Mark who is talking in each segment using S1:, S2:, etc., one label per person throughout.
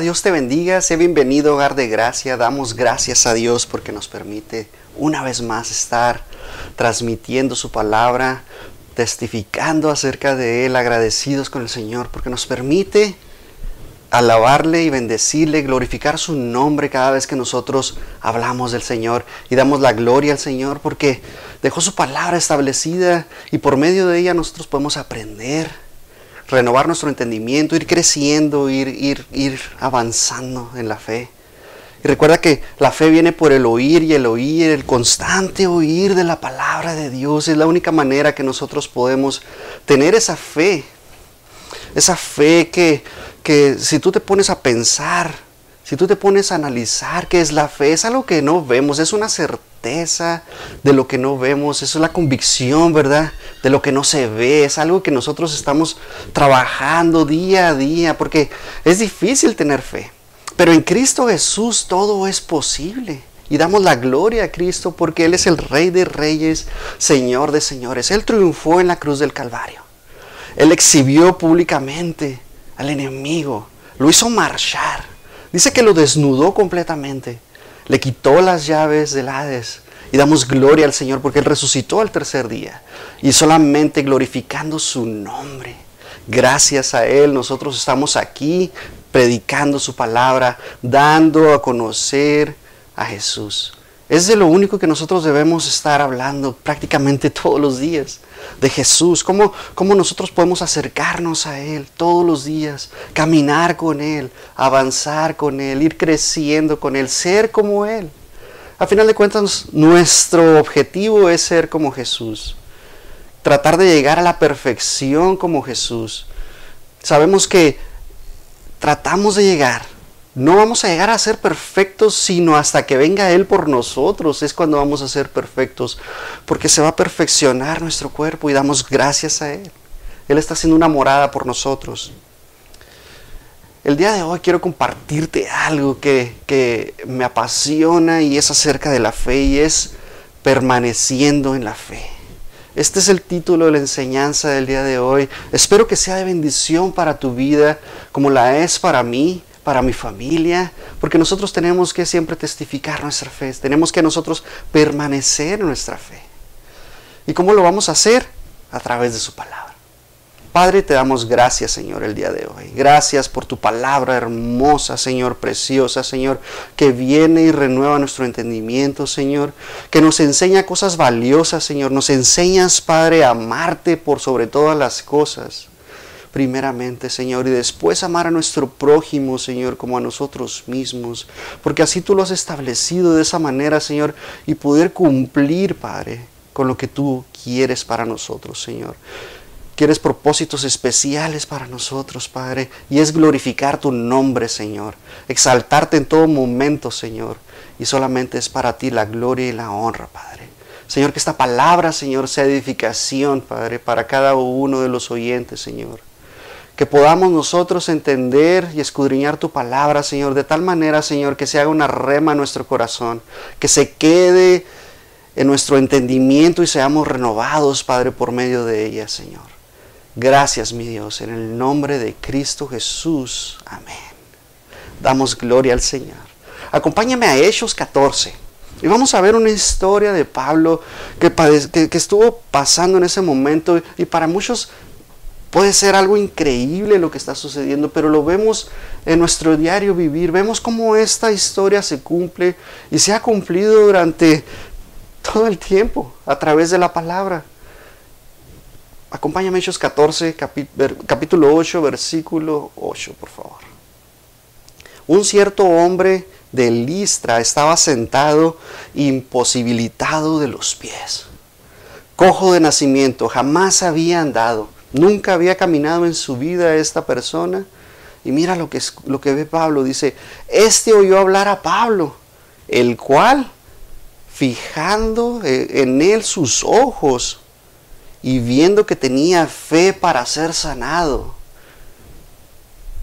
S1: Dios te bendiga, sé bienvenido, hogar de gracia. Damos gracias a Dios porque nos permite una vez más estar transmitiendo su palabra, testificando acerca de Él, agradecidos con el Señor porque nos permite alabarle y bendecirle, glorificar su nombre cada vez que nosotros hablamos del Señor y damos la gloria al Señor porque dejó su palabra establecida y por medio de ella nosotros podemos aprender renovar nuestro entendimiento, ir creciendo, ir, ir, ir avanzando en la fe. Y recuerda que la fe viene por el oír y el oír, el constante oír de la palabra de Dios. Es la única manera que nosotros podemos tener esa fe. Esa fe que, que si tú te pones a pensar, si tú te pones a analizar qué es la fe, es algo que no vemos, es una certeza de lo que no vemos, es la convicción, ¿verdad? De lo que no se ve, es algo que nosotros estamos trabajando día a día, porque es difícil tener fe. Pero en Cristo Jesús todo es posible. Y damos la gloria a Cristo porque Él es el Rey de Reyes, Señor de Señores. Él triunfó en la cruz del Calvario. Él exhibió públicamente al enemigo, lo hizo marchar Dice que lo desnudó completamente, le quitó las llaves del Hades. Y damos gloria al Señor porque Él resucitó al tercer día. Y solamente glorificando su nombre. Gracias a Él nosotros estamos aquí predicando su palabra, dando a conocer a Jesús. Es de lo único que nosotros debemos estar hablando prácticamente todos los días, de Jesús, cómo, cómo, nosotros podemos acercarnos a Él todos los días, caminar con Él, avanzar con Él, ir creciendo con Él, ser como Él. A final de cuentas, nuestro objetivo es ser como Jesús, tratar de llegar a la perfección como Jesús. Sabemos que tratamos de llegar, no vamos a llegar a ser perfectos sino hasta que venga Él por nosotros. Es cuando vamos a ser perfectos, porque se va a perfeccionar nuestro cuerpo y damos gracias a Él. Él está haciendo una morada por nosotros. El día de hoy quiero compartirte algo que, que me apasiona y es acerca de la fe y es permaneciendo en la fe. Este es el título de la enseñanza del día de hoy. Espero que sea de bendición para tu vida como la es para mí para mi familia, porque nosotros tenemos que siempre testificar nuestra fe, tenemos que nosotros permanecer en nuestra fe. ¿Y cómo lo vamos a hacer? A través de su palabra. Padre, te damos gracias, Señor, el día de hoy. Gracias por tu palabra hermosa, Señor, preciosa, Señor, que viene y renueva nuestro entendimiento, Señor, que nos enseña cosas valiosas, Señor. Nos enseñas, Padre, a amarte por sobre todas las cosas primeramente, Señor, y después amar a nuestro prójimo, Señor, como a nosotros mismos, porque así tú lo has establecido de esa manera, Señor, y poder cumplir, Padre, con lo que tú quieres para nosotros, Señor. Quieres propósitos especiales para nosotros, Padre, y es glorificar tu nombre, Señor, exaltarte en todo momento, Señor, y solamente es para ti la gloria y la honra, Padre. Señor, que esta palabra, Señor, sea edificación, Padre, para cada uno de los oyentes, Señor que podamos nosotros entender y escudriñar tu palabra, Señor, de tal manera, Señor, que se haga una rema en nuestro corazón, que se quede en nuestro entendimiento y seamos renovados, Padre, por medio de ella, Señor. Gracias, mi Dios, en el nombre de Cristo Jesús. Amén. Damos gloria al Señor. Acompáñame a Hechos 14. Y vamos a ver una historia de Pablo que, que, que, estuvo pasando en ese momento y para muchos Puede ser algo increíble lo que está sucediendo, pero lo vemos en nuestro diario vivir. Vemos cómo esta historia se cumple y se ha cumplido durante todo el tiempo a través de la palabra. Acompáñame Hechos 14, capítulo 8, versículo 8, por favor. Un cierto hombre de Listra estaba sentado imposibilitado de los pies, cojo de nacimiento, jamás había andado Nunca había caminado en su vida esta persona. Y mira lo que, lo que ve Pablo. Dice, este oyó hablar a Pablo, el cual, fijando eh, en él sus ojos y viendo que tenía fe para ser sanado,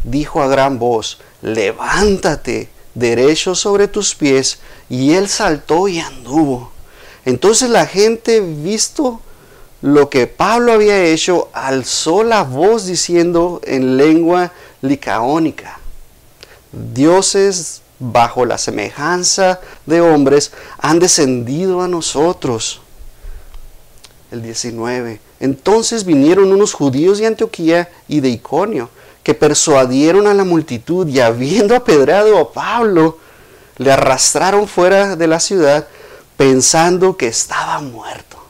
S1: dijo a gran voz, levántate derecho sobre tus pies. Y él saltó y anduvo. Entonces la gente, visto lo que Pablo había hecho, alzó la voz diciendo en lengua licaónica, dioses bajo la semejanza de hombres han descendido a nosotros. El 19. Entonces vinieron unos judíos de Antioquía y de Iconio, que persuadieron a la multitud y habiendo apedrado a Pablo, le arrastraron fuera de la ciudad pensando que estaba muerto.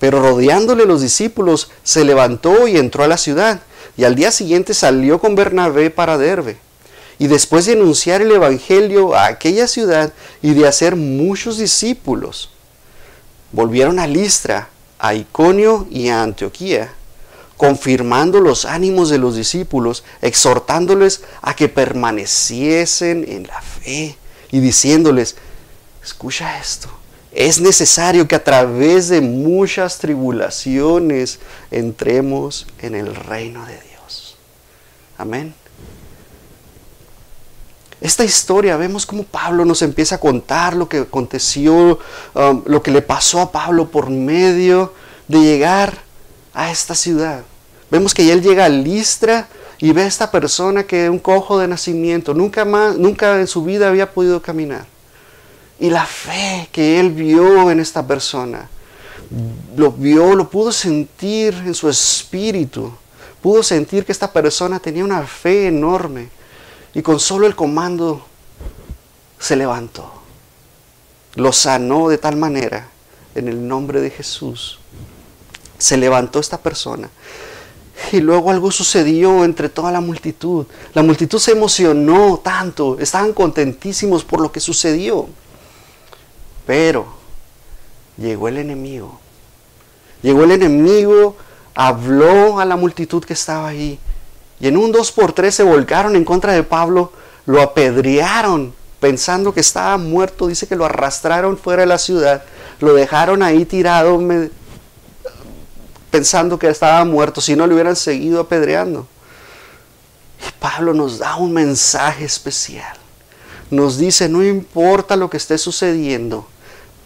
S1: Pero rodeándole los discípulos, se levantó y entró a la ciudad, y al día siguiente salió con Bernabé para Derbe. Y después de anunciar el Evangelio a aquella ciudad y de hacer muchos discípulos, volvieron a Listra, a Iconio y a Antioquía, confirmando los ánimos de los discípulos, exhortándoles a que permaneciesen en la fe y diciéndoles, escucha esto, es necesario que a través de muchas tribulaciones entremos en el reino de Dios. Amén. Esta historia vemos cómo Pablo nos empieza a contar lo que aconteció, um, lo que le pasó a Pablo por medio de llegar a esta ciudad. Vemos que él llega a Listra y ve a esta persona que es un cojo de nacimiento, nunca más, nunca en su vida había podido caminar. Y la fe que él vio en esta persona, lo vio, lo pudo sentir en su espíritu, pudo sentir que esta persona tenía una fe enorme y con solo el comando se levantó. Lo sanó de tal manera en el nombre de Jesús. Se levantó esta persona. Y luego algo sucedió entre toda la multitud. La multitud se emocionó tanto, estaban contentísimos por lo que sucedió. Pero llegó el enemigo. Llegó el enemigo, habló a la multitud que estaba ahí y en un 2 por 3 se volcaron en contra de Pablo, lo apedrearon pensando que estaba muerto, dice que lo arrastraron fuera de la ciudad, lo dejaron ahí tirado pensando que estaba muerto, si no le hubieran seguido apedreando. Y Pablo nos da un mensaje especial. Nos dice, no importa lo que esté sucediendo,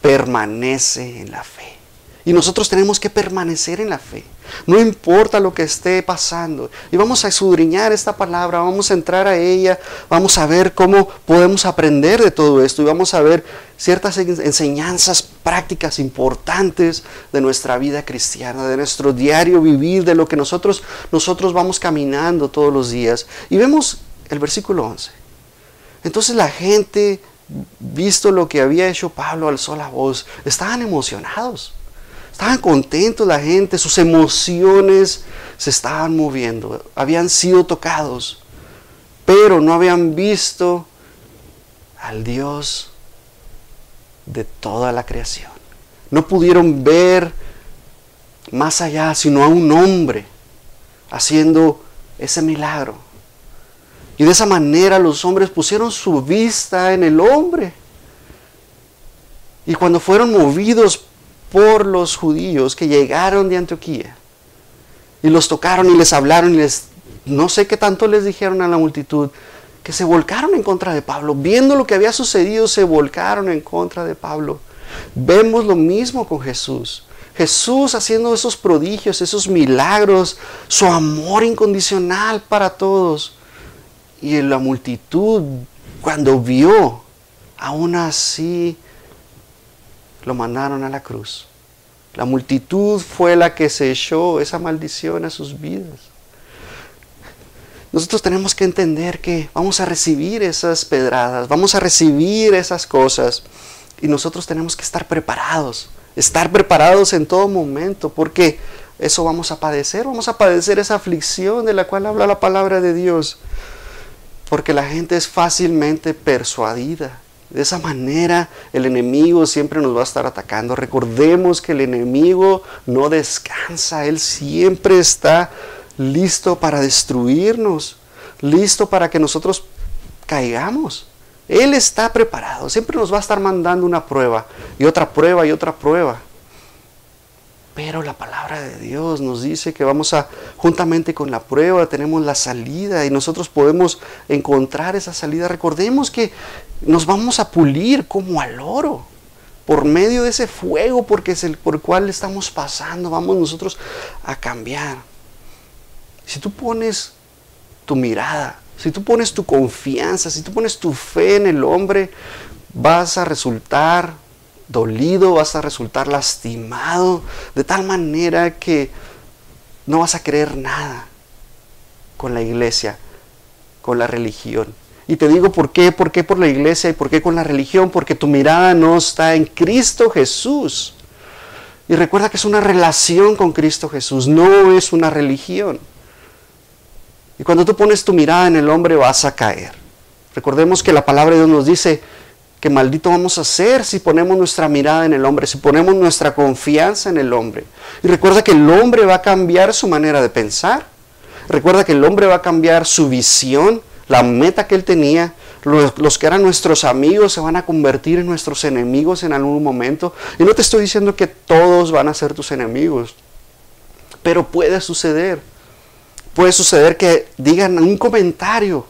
S1: permanece en la fe. Y nosotros tenemos que permanecer en la fe. No importa lo que esté pasando. Y vamos a esudriñar esta palabra, vamos a entrar a ella, vamos a ver cómo podemos aprender de todo esto y vamos a ver ciertas enseñanzas prácticas importantes de nuestra vida cristiana, de nuestro diario vivir, de lo que nosotros, nosotros vamos caminando todos los días. Y vemos el versículo 11. Entonces la gente, visto lo que había hecho Pablo, alzó la voz, estaban emocionados Estaban contentos la gente, sus emociones se estaban moviendo, habían sido tocados, pero no habían visto al Dios de toda la creación. No pudieron ver más allá, sino a un hombre haciendo ese milagro. Y de esa manera los hombres pusieron su vista en el hombre. Y cuando fueron movidos por los judíos que llegaron de Antioquía y los tocaron y les hablaron y les, no sé qué tanto les dijeron a la multitud, que se volcaron en contra de Pablo. Viendo lo que había sucedido, se volcaron en contra de Pablo. Vemos lo mismo con Jesús. Jesús haciendo esos prodigios, esos milagros, su amor incondicional para todos. Y la multitud, cuando vio, aún así lo mandaron a la cruz. La multitud fue la que se echó esa maldición a sus vidas. Nosotros tenemos que entender que vamos a recibir esas pedradas, vamos a recibir esas cosas y nosotros tenemos que estar preparados, estar preparados en todo momento, porque eso vamos a padecer, vamos a padecer esa aflicción de la cual habla la palabra de Dios, porque la gente es fácilmente persuadida. De esa manera el enemigo siempre nos va a estar atacando. Recordemos que el enemigo no descansa, él siempre está listo para destruirnos, listo para que nosotros caigamos. Él está preparado, siempre nos va a estar mandando una prueba y otra prueba y otra prueba. Pero la palabra de Dios nos dice que vamos a, juntamente con la prueba, tenemos la salida y nosotros podemos encontrar esa salida. Recordemos que nos vamos a pulir como al oro por medio de ese fuego porque es el por el cual estamos pasando, vamos nosotros a cambiar. Si tú pones tu mirada Si tú pones tu confianza, si tú pones tu fe en el hombre, vas a resultar dolido, vas a resultar lastimado, de tal manera que no vas a creer nada con la iglesia, con la religión. Y te digo por qué, por qué por la iglesia y por qué con la religión, porque tu mirada no está en Cristo Jesús. Y recuerda que es una relación con Cristo Jesús, no es una religión. Y cuando tú pones tu mirada en el hombre vas a caer. Recordemos que la palabra de Dios nos dice que maldito vamos a ser si ponemos nuestra mirada en el hombre, si ponemos nuestra confianza en el hombre. Y recuerda que el hombre va a cambiar su manera de pensar. Recuerda que el hombre va a cambiar su visión, la meta que él tenía. Los, que eran nuestros amigos se van a convertir en nuestros enemigos en algún momento. Y no te estoy diciendo que todos van a ser tus enemigos, pero puede suceder. Puede suceder que digan un comentario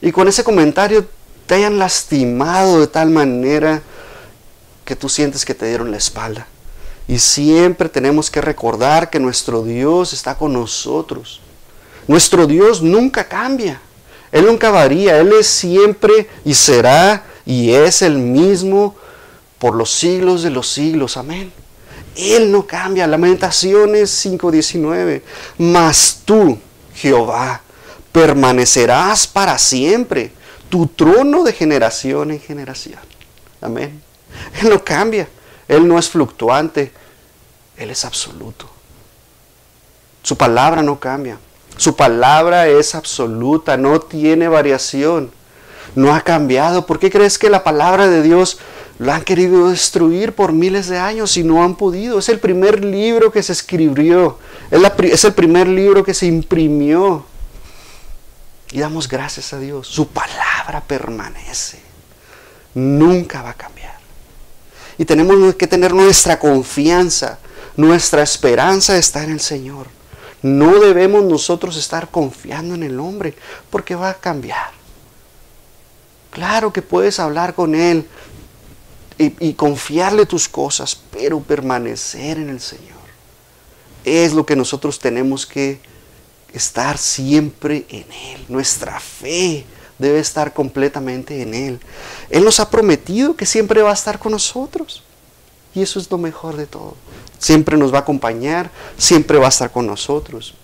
S1: y con ese comentario te hayan lastimado de tal manera que tú sientes que te dieron la espalda. Y siempre tenemos que recordar que nuestro Dios está con nosotros. Nuestro Dios nunca cambia. Él nunca varía. Él es siempre y será y es el mismo por los siglos de los siglos. Amén. Él no cambia. Lamentaciones 5.19. Mas tú, Jehová, permanecerás para siempre. Tu trono de generación en generación. Amén. Él no cambia. Él no es fluctuante. Él es absoluto. Su palabra no cambia. Su palabra es absoluta, no tiene variación. No ha cambiado. ¿Por qué crees que la palabra de Dios lo han querido destruir por miles de años y no han podido? Es el primer libro que se escribió. Es, el primer libro que se imprimió. Y damos gracias a Dios. Su palabra permanece. Nunca va a cambiar. Y tenemos que tener nuestra confianza nuestra esperanza está en el Señor. No debemos nosotros estar confiando en el hombre porque va a cambiar. Claro que puedes hablar con Él y, confiarle tus cosas, pero permanecer en el Señor. Es lo que nosotros tenemos que estar siempre en Él. Nuestra fe debe estar completamente en Él. Él nos ha prometido que siempre va a estar con nosotros. Y eso es lo mejor de todo. Siempre nos va a acompañar, siempre va a estar con nosotros.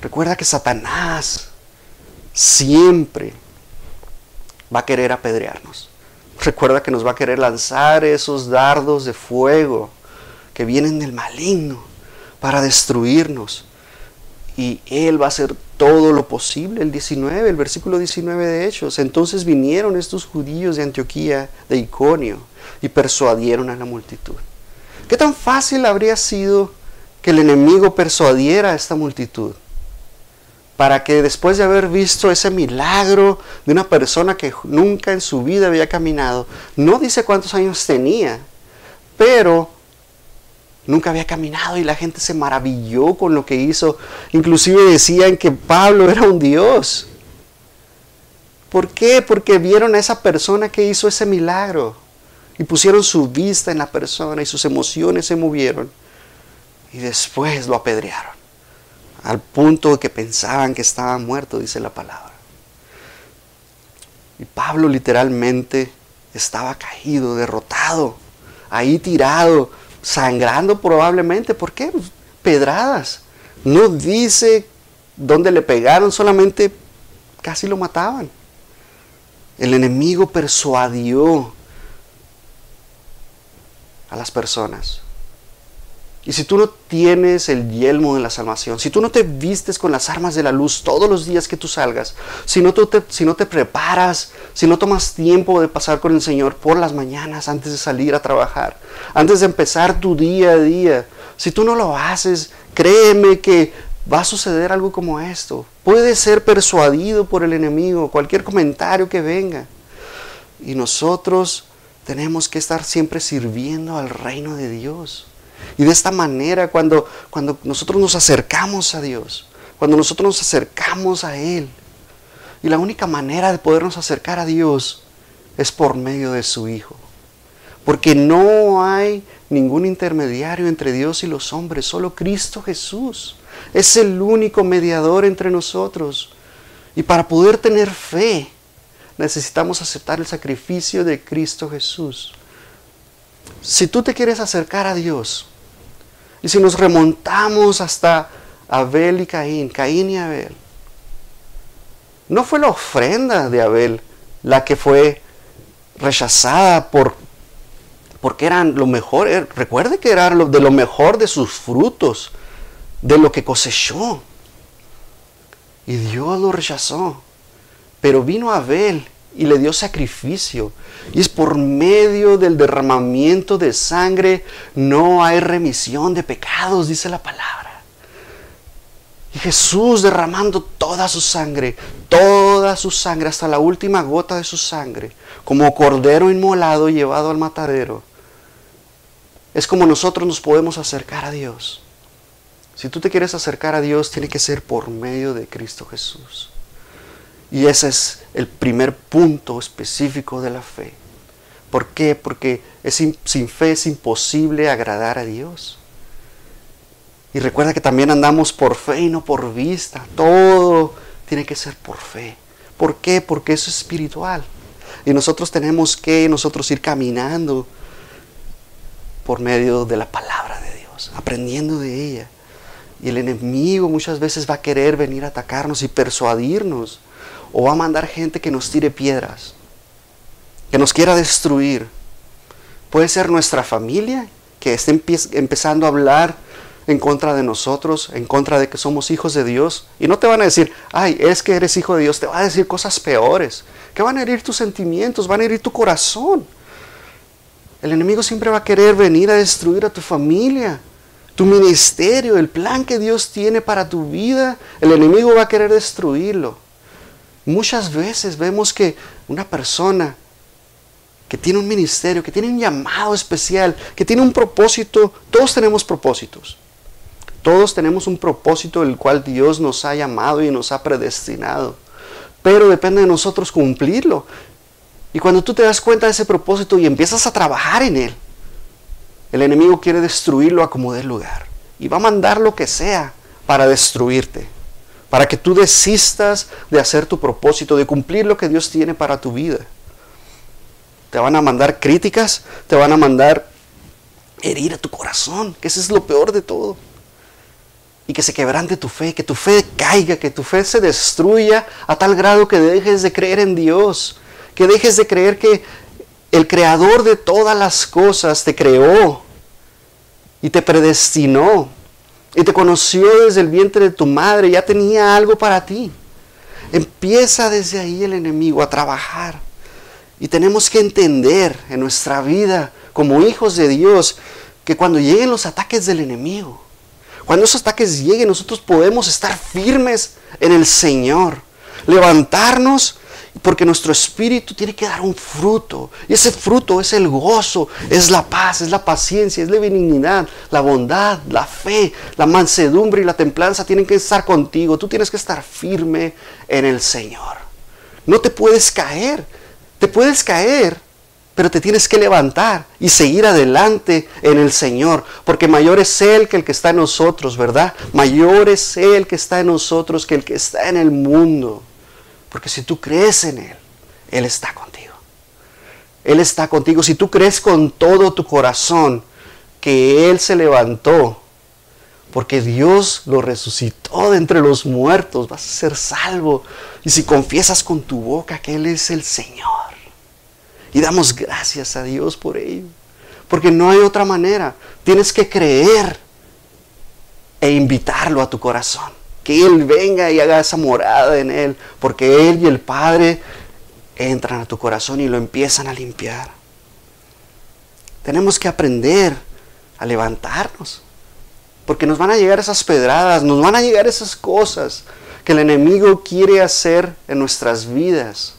S1: Recuerda que Satanás siempre va a querer apedrearnos. Recuerda que nos va a querer lanzar esos dardos de fuego que vienen del maligno para destruirnos. Y Él va a hacer todo lo posible. El 19, el versículo 19 de Hechos. Entonces vinieron estos judíos de Antioquía, de Iconio, y persuadieron a la multitud. ¿Qué tan fácil habría sido que el enemigo persuadiera a esta multitud? Para que después de haber visto ese milagro de una persona que nunca en su vida había caminado, no dice cuántos años tenía, pero nunca había caminado y la gente se maravilló con lo que hizo. Inclusive decían que Pablo era un dios. ¿Por qué? Porque vieron a esa persona que hizo ese milagro y pusieron su vista en la persona y sus emociones se movieron y después lo apedrearon al punto de que pensaban que estaba muerto, dice la palabra. Y Pablo literalmente estaba caído, derrotado, ahí tirado, sangrando probablemente. ¿Por qué? Pues, pedradas. No dice dónde le pegaron, solamente casi lo mataban. El enemigo persuadió a las personas. Y si tú no tienes el yelmo de la salvación, si tú no te vistes con las armas de la luz todos los días que tú salgas, si no, tú te, si no te preparas, si no tomas tiempo de pasar con el Señor por las mañanas antes de salir a trabajar, antes de empezar tu día a día, si tú no lo haces, créeme que va a suceder algo como esto. Puedes ser persuadido por el enemigo, cualquier comentario que venga. Y nosotros tenemos que estar siempre sirviendo al reino de Dios. Y de esta manera, cuando, cuando nosotros nos acercamos a Dios, cuando nosotros nos acercamos a Él, y la única manera de podernos acercar a Dios es por medio de su Hijo. Porque no hay ningún intermediario entre Dios y los hombres, solo Cristo Jesús. Es el único mediador entre nosotros. Y para poder tener fe, necesitamos aceptar el sacrificio de Cristo Jesús. Si tú te quieres acercar a Dios, y si nos remontamos hasta Abel y Caín, Caín y Abel, no fue la ofrenda de Abel la que fue rechazada por porque eran lo mejor, eh, recuerde que era de lo mejor de sus frutos, de lo que cosechó. Y Dios lo rechazó. Pero vino Abel y le dio sacrificio. Y es por medio del derramamiento de sangre no hay remisión de pecados, dice la palabra. Y Jesús derramando toda su sangre, toda su sangre, hasta la última gota de su sangre, como cordero inmolado llevado al matadero es como nosotros nos podemos acercar a Dios. Si tú te quieres acercar a Dios, tiene que ser por medio de Cristo Jesús. Y ese es el primer punto específico de la fe. ¿Por qué? Porque sin fe es imposible agradar a Dios. Y recuerda que también andamos por fe y no por vista. Todo tiene que ser por fe. ¿Por qué? Porque eso es espiritual. Y nosotros tenemos que nosotros ir caminando por medio de la palabra de Dios, aprendiendo de ella. Y el enemigo muchas veces va a querer venir a atacarnos y persuadirnos. O va a mandar gente que nos tire piedras, que nos quiera destruir. Puede ser nuestra familia que esté empezando a hablar en contra de nosotros, en contra de que somos hijos de Dios. Y no te van a decir, ay, es que eres hijo de Dios, te va a decir cosas peores, que van a herir tus sentimientos, van a herir tu corazón. El enemigo siempre va a querer venir a destruir a tu familia, tu ministerio, el plan que Dios tiene para tu vida. El enemigo va a querer destruirlo. Muchas veces vemos que una persona que tiene un ministerio, que tiene un llamado especial, que tiene un propósito, todos tenemos propósitos. Todos tenemos un propósito el cual Dios nos ha llamado y nos ha predestinado. Pero depende de nosotros cumplirlo. Y cuando tú te das cuenta de ese propósito y empiezas a trabajar en él, el enemigo quiere destruirlo a como dé lugar. Y va a mandar lo que sea para destruirte. Para que tú desistas de hacer tu propósito, de cumplir lo que Dios tiene para tu vida. Te van a mandar críticas, te van a mandar herir a tu corazón, que eso es lo peor de todo. Y que se quebrante tu fe, que tu fe caiga, que tu fe se destruya a tal grado que dejes de creer en Dios, que dejes de creer que el creador de todas las cosas te creó y te predestinó y te conoció desde el vientre de tu madre, ya tenía algo para ti. Empieza desde ahí el enemigo a trabajar. Y tenemos que entender en nuestra vida como hijos de Dios que cuando lleguen los ataques del enemigo, cuando esos ataques lleguen, nosotros podemos estar firmes en el Señor, levantarnos porque nuestro espíritu tiene que dar un fruto. Y ese fruto es el gozo, es la paz, es la paciencia, es la benignidad, la bondad, la fe, la mansedumbre y la templanza tienen que estar contigo. Tú tienes que estar firme en el Señor. No te puedes caer. Te puedes caer, pero te tienes que levantar y seguir adelante en el Señor, porque mayor es Él que el que está en nosotros, ¿verdad? Mayor es Él que está en nosotros que el que está en el mundo. Porque si tú crees en Él, Él está contigo. Él está contigo. Si tú crees con todo tu corazón que Él se levantó, porque Dios lo resucitó de entre los muertos, vas a ser salvo. Y si confiesas con tu boca que Él es el Señor, y damos gracias a Dios por ello, porque no hay otra manera. Tienes que creer e invitarlo a tu corazón que Él venga y haga esa morada en Él, porque Él y el Padre entran a tu corazón y lo empiezan a limpiar. Tenemos que aprender a levantarnos, porque nos van a llegar esas pedradas, nos van a llegar esas cosas que el enemigo quiere hacer en nuestras vidas.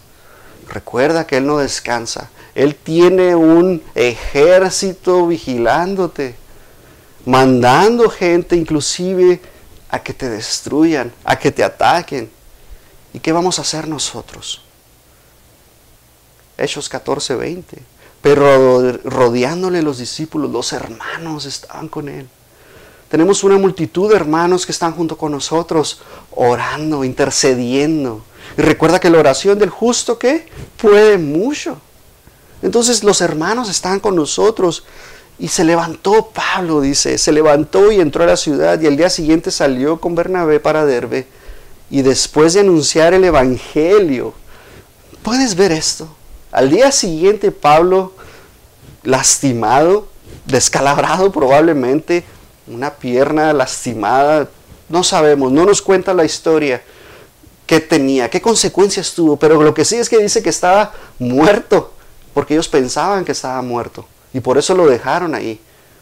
S1: Recuerda que Él no descansa. Él tiene un ejército vigilándote, mandando gente inclusive a que te destruyan, a que te ataquen. ¿Y qué vamos a hacer nosotros? Hechos 14, 20. Pero rodeándole los discípulos, los hermanos estaban con él. Tenemos una multitud de hermanos que están junto con nosotros, orando, intercediendo. Y recuerda que la oración del justo que puede mucho. Entonces los hermanos están con nosotros. Y se levantó Pablo, dice, se levantó y entró a la ciudad. Y el día siguiente salió con Bernabé para Derbe. Y después de anunciar el Evangelio, ¿puedes ver esto? Al día siguiente Pablo, lastimado, descalabrado probablemente, una pierna lastimada, no sabemos, no nos cuenta la historia qué tenía, qué consecuencias tuvo, pero lo que sí es que dice que estaba muerto, porque ellos pensaban que estaba muerto. Y por eso lo dejaron ahí.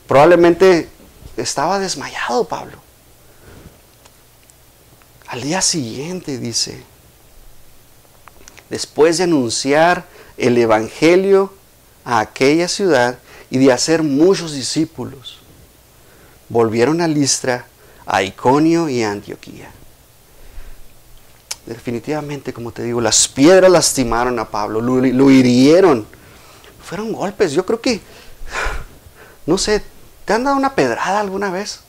S1: Probablemente estaba desmayado Pablo. Al día siguiente dice, después de anunciar el Evangelio a aquella ciudad y de hacer muchos discípulos, volvieron a Listra, a Iconio y a Antioquía. Definitivamente, como te digo, las piedras lastimaron a Pablo, lo, hirieron. Fueron golpes. Yo creo que no sé, ¿te han dado una pedrada alguna vez?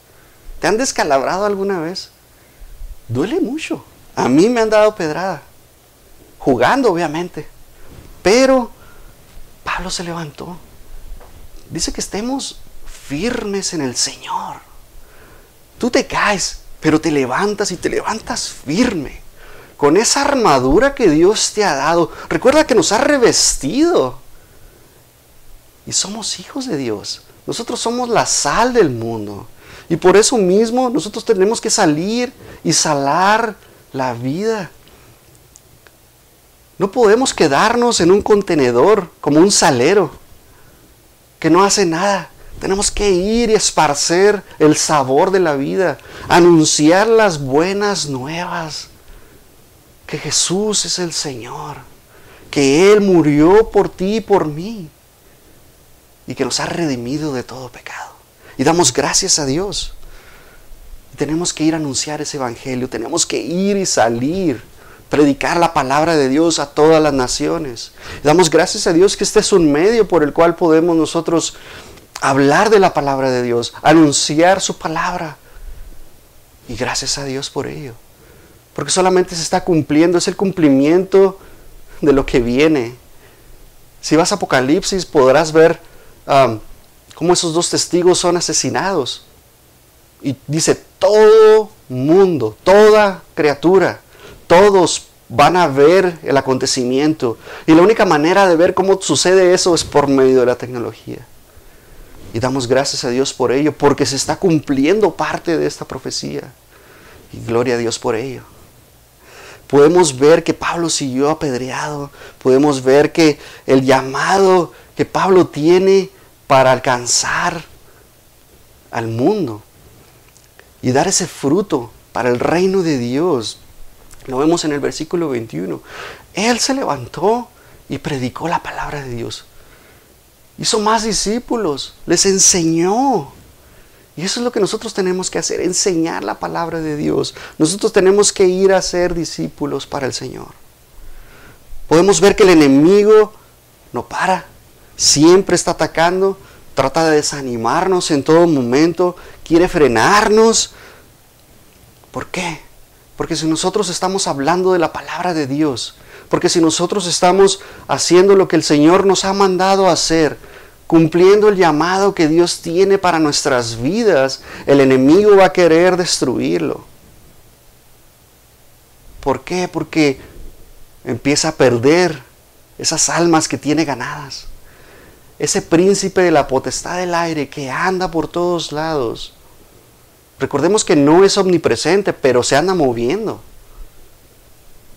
S1: ¿Te han descalabrado alguna vez? Duele mucho. A mí me han dado pedrada. Jugando, obviamente. Pero Pablo se levantó. Dice que estemos firmes en el Señor. Tú te caes, pero te levantas y te levantas firme. Con esa armadura que Dios te ha dado. Recuerda que nos ha revestido. Y somos hijos de Dios. Nosotros somos la sal del mundo. Y por eso mismo nosotros tenemos que salir y salar la vida. No podemos quedarnos en un contenedor como un salero que no hace nada. Tenemos que ir y esparcer el sabor de la vida, anunciar las buenas nuevas, que Jesús es el Señor, que Él murió por ti y por mí y que nos ha redimido de todo pecado. Y damos gracias a Dios. tenemos que ir a anunciar ese evangelio, tenemos que ir y salir, predicar la palabra de Dios a todas las naciones. damos gracias a Dios que este es un medio por el cual podemos nosotros hablar de la palabra de Dios, anunciar su palabra. Y gracias a Dios por ello. Porque solamente se está cumpliendo, es el cumplimiento de lo que viene. Si vas a Apocalipsis podrás ver cómo esos dos testigos son asesinados. Y dice, todo mundo, toda criatura, todos van a ver el acontecimiento. Y la única manera de ver cómo sucede eso es por medio de la tecnología. Y damos gracias a Dios por ello, porque se está cumpliendo parte de esta profecía. Y gloria a Dios por ello. Podemos ver que Pablo siguió apedreado. Podemos ver que el llamado que Pablo tiene para alcanzar al mundo y dar ese fruto para el reino de Dios. Lo vemos en el versículo 21. Él se levantó y predicó la palabra de Dios. Hizo más discípulos, les enseñó. Y eso es lo que nosotros tenemos que hacer, enseñar la palabra de Dios. Nosotros tenemos que ir a ser discípulos para el Señor. Podemos ver que el enemigo no para, siempre está atacando, trata de desanimarnos en todo momento, quiere frenarnos. ¿Por qué? Porque si nosotros estamos hablando de la palabra de Dios, porque si nosotros estamos haciendo lo que el Señor nos ha mandado hacer, cumpliendo el llamado que Dios tiene para nuestras vidas, el enemigo va a querer destruirlo. ¿Por qué? Porque empieza a perder esas almas que tiene ganadas ese príncipe de la potestad del aire que anda por todos lados. Recordemos que no es omnipresente, pero se anda moviendo.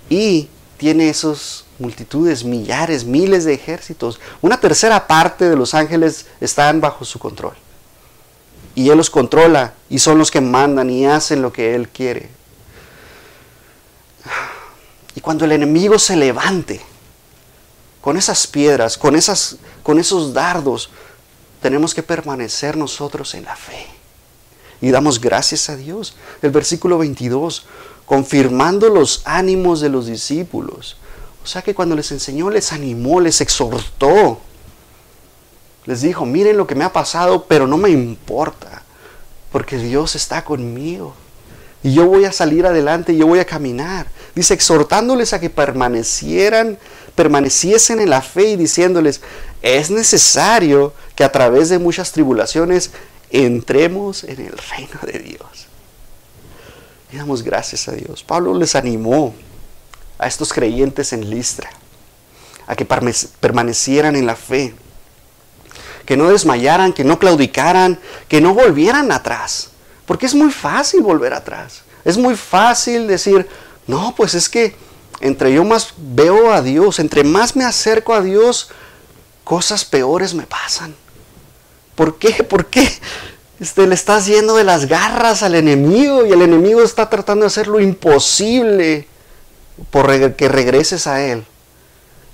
S1: Y tiene esas multitudes, millares, miles de ejércitos. Una tercera parte de los ángeles están bajo su control. Y Él los controla y son los que mandan y hacen lo que Él quiere. Y cuando el enemigo se levante, con esas piedras, con, esas, con esos dardos, tenemos que permanecer nosotros en la fe. Y damos gracias a Dios. El versículo 22, confirmando los ánimos de los discípulos. O sea que cuando les enseñó, les animó, les exhortó. Les dijo, miren lo que me ha pasado, pero no me importa, porque Dios está conmigo. Y yo voy a salir adelante, yo voy a caminar. Dice, exhortándoles a que permanecieran, permaneciesen en la fe y diciéndoles, es necesario que a través de muchas tribulaciones entremos en el reino de Dios. Y damos gracias a Dios. Pablo les animó a estos creyentes en Listra a que permanecieran en la fe, que no desmayaran, que no claudicaran, que no volvieran atrás. Porque es muy fácil volver atrás. Es muy fácil decir, no, pues es que entre yo más veo a Dios, entre más me acerco a Dios, cosas peores me pasan. ¿Por qué? ¿Por qué? Este, le estás yendo de las garras al enemigo y el enemigo está tratando de hacer lo imposible por que regreses a Él.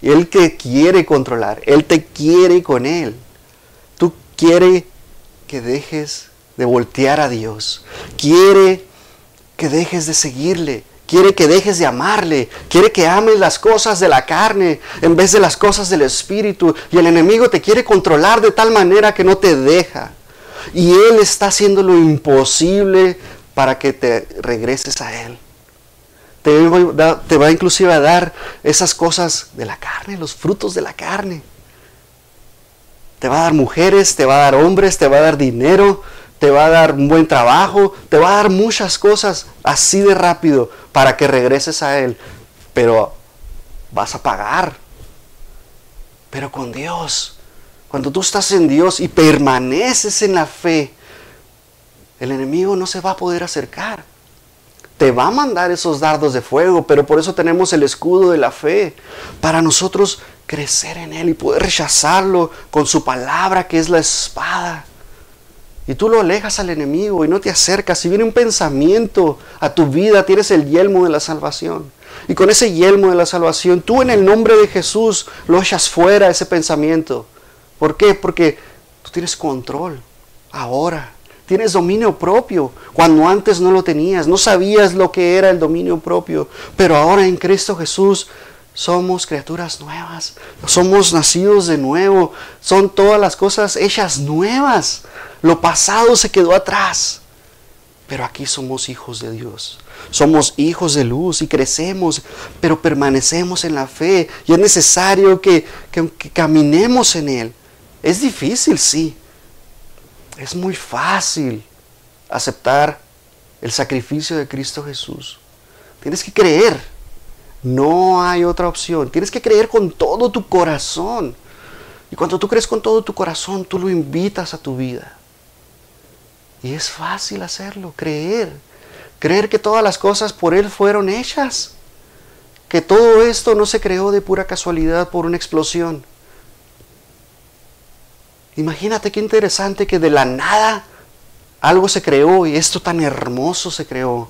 S1: Él te quiere controlar, Él te quiere con Él. Tú quiere que dejes de voltear a Dios. Quiere que dejes de seguirle. Quiere que dejes de amarle. Quiere que ames las cosas de la carne en vez de las cosas del Espíritu. Y el enemigo te quiere controlar de tal manera que no te deja. Y Él está haciendo lo imposible para que te regreses a Él te va, inclusive a dar esas cosas de la carne, los frutos de la carne. Te va a dar mujeres, te va a dar hombres, te va a dar dinero, te va a dar un buen trabajo, te va a dar muchas cosas así de rápido para que regreses a Él. Pero vas a pagar. Pero con Dios, cuando tú estás en Dios y permaneces en la fe, el enemigo no se va a poder acercar te va a mandar esos dardos de fuego, pero por eso tenemos el escudo de la fe, para nosotros crecer en Él y poder rechazarlo con su palabra que es la espada. Y tú lo alejas al enemigo y no te acercas. Si viene un pensamiento a tu vida, tienes el yelmo de la salvación. Y con ese yelmo de la salvación, tú en el nombre de Jesús lo echas fuera ese pensamiento. ¿Por qué? Porque tú tienes control ahora. Tienes dominio propio cuando antes no lo tenías. No sabías lo que era el dominio propio. Pero ahora en Cristo Jesús somos criaturas nuevas. Somos nacidos de nuevo. Son todas las cosas hechas nuevas. Lo pasado se quedó atrás. Pero aquí somos hijos de Dios. Somos hijos de luz y crecemos, pero permanecemos en la fe. Y es necesario que, que caminemos en Él. Es difícil, sí. Es muy fácil aceptar el sacrificio de Cristo Jesús. Tienes que creer. No hay otra opción. Tienes que creer con todo tu corazón. Y cuando tú crees con todo tu corazón, tú lo invitas a tu vida. Y es fácil hacerlo, creer. Creer que todas las cosas por Él fueron hechas. Que todo esto no se creó de pura casualidad por una explosión. Imagínate qué interesante que de la nada algo se creó y esto tan hermoso se creó.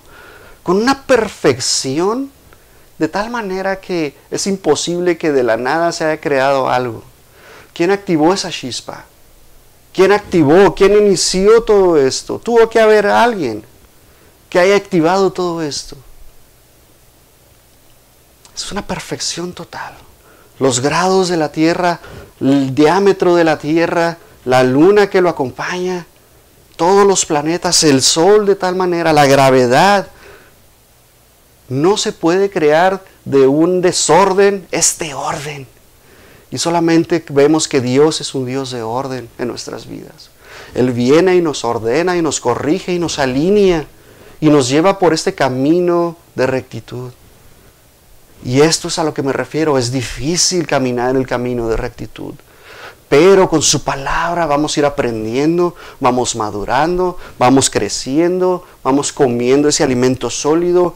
S1: Con una perfección de tal manera que es imposible que de la nada se haya creado algo. ¿Quién activó esa chispa? ¿Quién activó? ¿Quién inició todo esto? Tuvo que haber alguien que haya activado todo esto. Es una perfección total los grados de la Tierra, el diámetro de la Tierra, la luna que lo acompaña, todos los planetas, el Sol de tal manera, la gravedad. No se puede crear de un desorden este orden. Y solamente vemos que Dios es un Dios de orden en nuestras vidas. Él viene y nos ordena y nos corrige y nos alinea y nos lleva por este camino de rectitud. Y esto es a lo que me refiero. Es difícil caminar en el camino de rectitud. Pero con su palabra vamos a ir aprendiendo, vamos madurando, vamos creciendo, vamos comiendo ese alimento sólido.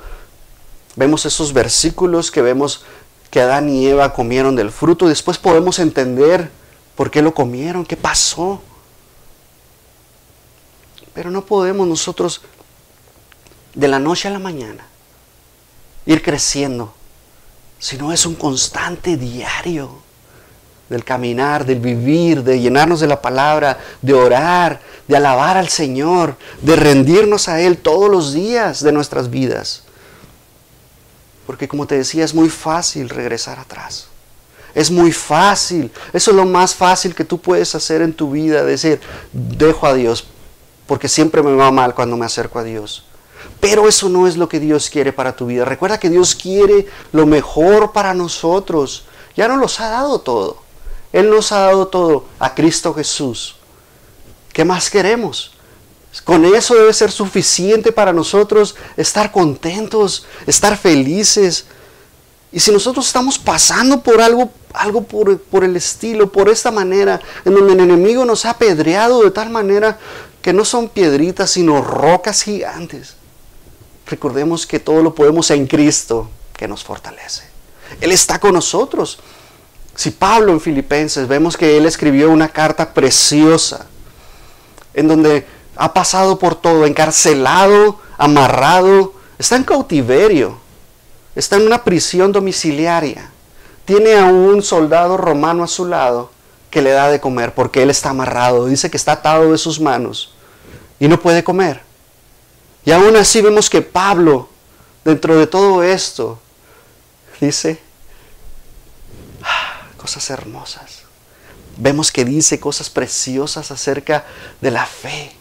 S1: Vemos esos versículos que vemos que Adán y Eva comieron del fruto. Después podemos entender por qué lo comieron, qué pasó. Pero no podemos nosotros de la noche a la mañana ir creciendo sino es un constante diario del caminar, del vivir, de llenarnos de la palabra, de orar, de alabar al Señor, de rendirnos a Él todos los días de nuestras vidas. Porque como te decía, es muy fácil regresar atrás. Es muy fácil. Eso es lo más fácil que tú puedes hacer en tu vida. Decir, dejo a Dios. Porque siempre me va mal cuando me acerco a Dios. Pero eso no es lo que Dios quiere para tu vida. Recuerda que Dios quiere lo mejor para nosotros. Ya nos los ha dado todo. Él nos ha dado todo a Cristo Jesús. ¿Qué más queremos? Con eso debe ser suficiente para nosotros estar contentos, estar felices. Y si nosotros estamos pasando por algo, algo por, por, el estilo, por esta manera, en donde el enemigo nos ha apedreado de tal manera que no son piedritas, sino rocas gigantes. Recordemos que todo lo podemos en Cristo que nos fortalece. Él está con nosotros. Si Pablo en Filipenses vemos que él escribió una carta preciosa en donde ha pasado por todo, encarcelado, amarrado, está en cautiverio, está en una prisión domiciliaria, tiene a un soldado romano a su lado que le da de comer porque él está amarrado, dice que está atado de sus manos y no puede comer. Y aún así vemos que Pablo, dentro de todo esto, dice ah, cosas hermosas. Vemos que dice cosas preciosas acerca de la fe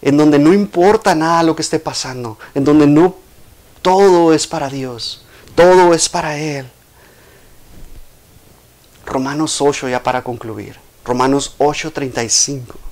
S1: en donde no importa nada lo que esté pasando, en donde no todo es para Dios, todo es para Él. Romanos 8 ya para concluir. Romanos 8:35.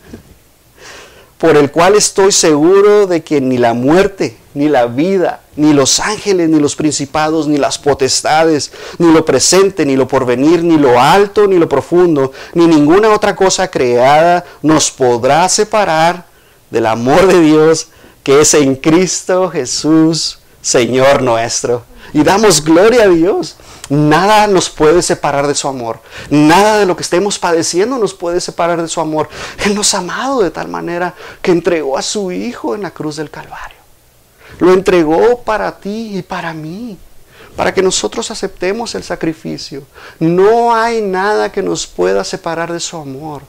S1: por el cual estoy seguro de que ni la muerte, ni la vida, ni los ángeles, ni los principados, ni las potestades, ni lo presente, ni lo porvenir, ni lo alto, ni lo profundo, ni ninguna otra cosa creada nos podrá separar del amor de Dios que es en Cristo Jesús, Señor nuestro. Y damos gloria a Dios. Nada nos puede separar de su amor. Nada de lo que estemos padeciendo nos puede separar de su amor. Él nos ha amado de tal manera que entregó a su Hijo en la cruz del Calvario. Lo entregó para ti y para mí, para que nosotros aceptemos el sacrificio. No hay nada que nos pueda separar de su amor,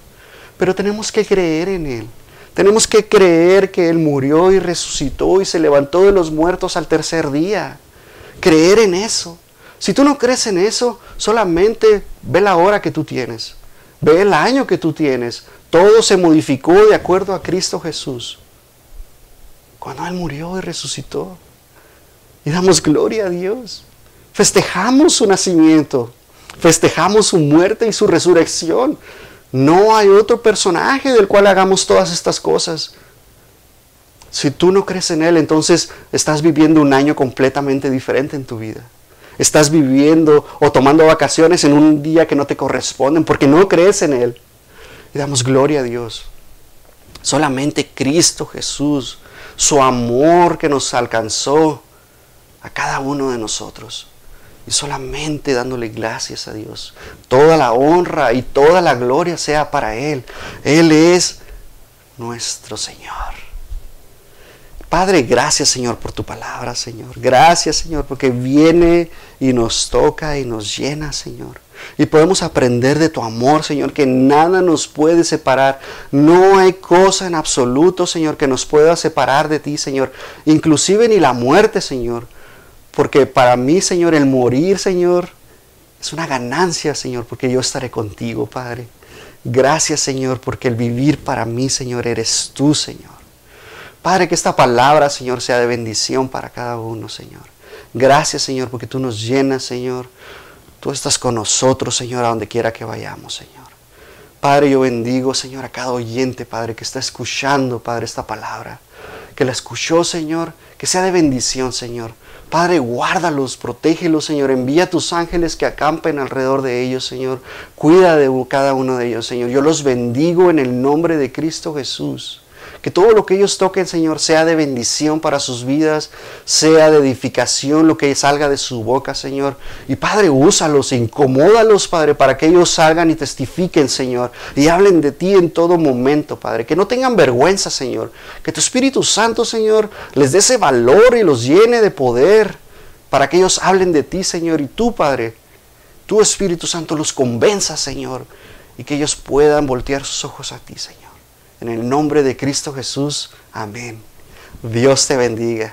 S1: pero tenemos que creer en Él. Tenemos que creer que Él murió y resucitó y se levantó de los muertos al tercer día. Creer en eso. Si tú no crees en eso, solamente ve la hora que tú tienes. Ve el año que tú tienes. Todo se modificó de acuerdo a Cristo Jesús cuando Él murió y resucitó. Y damos gloria a Dios. Festejamos su nacimiento, festejamos su muerte y su resurrección. No hay otro personaje del cual hagamos todas estas cosas. Si tú no crees en Él, entonces estás viviendo un año completamente diferente en tu vida. Estás viviendo o tomando vacaciones en un día que no te corresponden porque no crees en Él. Y damos gloria a Dios. Solamente Cristo Jesús su amor que nos alcanzó a cada uno de nosotros. Y solamente dándole gracias a Dios. Toda la honra y toda la gloria sea para Él. Él es nuestro Señor. Padre, gracias Señor por tu palabra, Señor. Gracias Señor porque viene y nos toca y nos llena, Señor. Y podemos aprender de tu amor, Señor, que nada nos puede separar. No hay cosa en absoluto, Señor, que nos pueda separar de ti, Señor. Inclusive ni la muerte, Señor. Porque para mí, Señor, el morir, Señor, es una ganancia, Señor, porque yo estaré contigo, Padre. Gracias, Señor, porque el vivir para mí, Señor, eres tú, Señor. Padre, que esta palabra, Señor, sea de bendición para cada uno, Señor. Gracias, Señor, porque tú nos llenas, Señor. Tú estás con nosotros, Señor, a donde quiera que vayamos, Señor. Padre, yo bendigo, Señor, a cada oyente, Padre, que está escuchando, Padre, esta palabra. Que la escuchó, Señor, que sea de bendición, Señor. Padre, guárdalos, protégelos, Señor. Envía a tus ángeles que acampen alrededor de ellos, Señor. Cuida de cada uno de ellos, Señor. Yo los bendigo en el nombre de Cristo Jesús. Que todo lo que ellos toquen, Señor, sea de bendición para sus vidas, sea de edificación lo que salga de su boca, Señor. Y Padre, úsalos, incomódalos, Padre, para que ellos salgan y testifiquen, Señor, y hablen de ti en todo momento, Padre. Que no tengan vergüenza, Señor. Que tu Espíritu Santo, Señor, les dé ese valor y los llene de poder para que ellos hablen de ti, Señor. Y tú, Padre, tu Espíritu Santo los convenza, Señor, y que ellos puedan voltear sus ojos a ti, Señor. En el nombre de Cristo Jesús, amén. Dios te bendiga.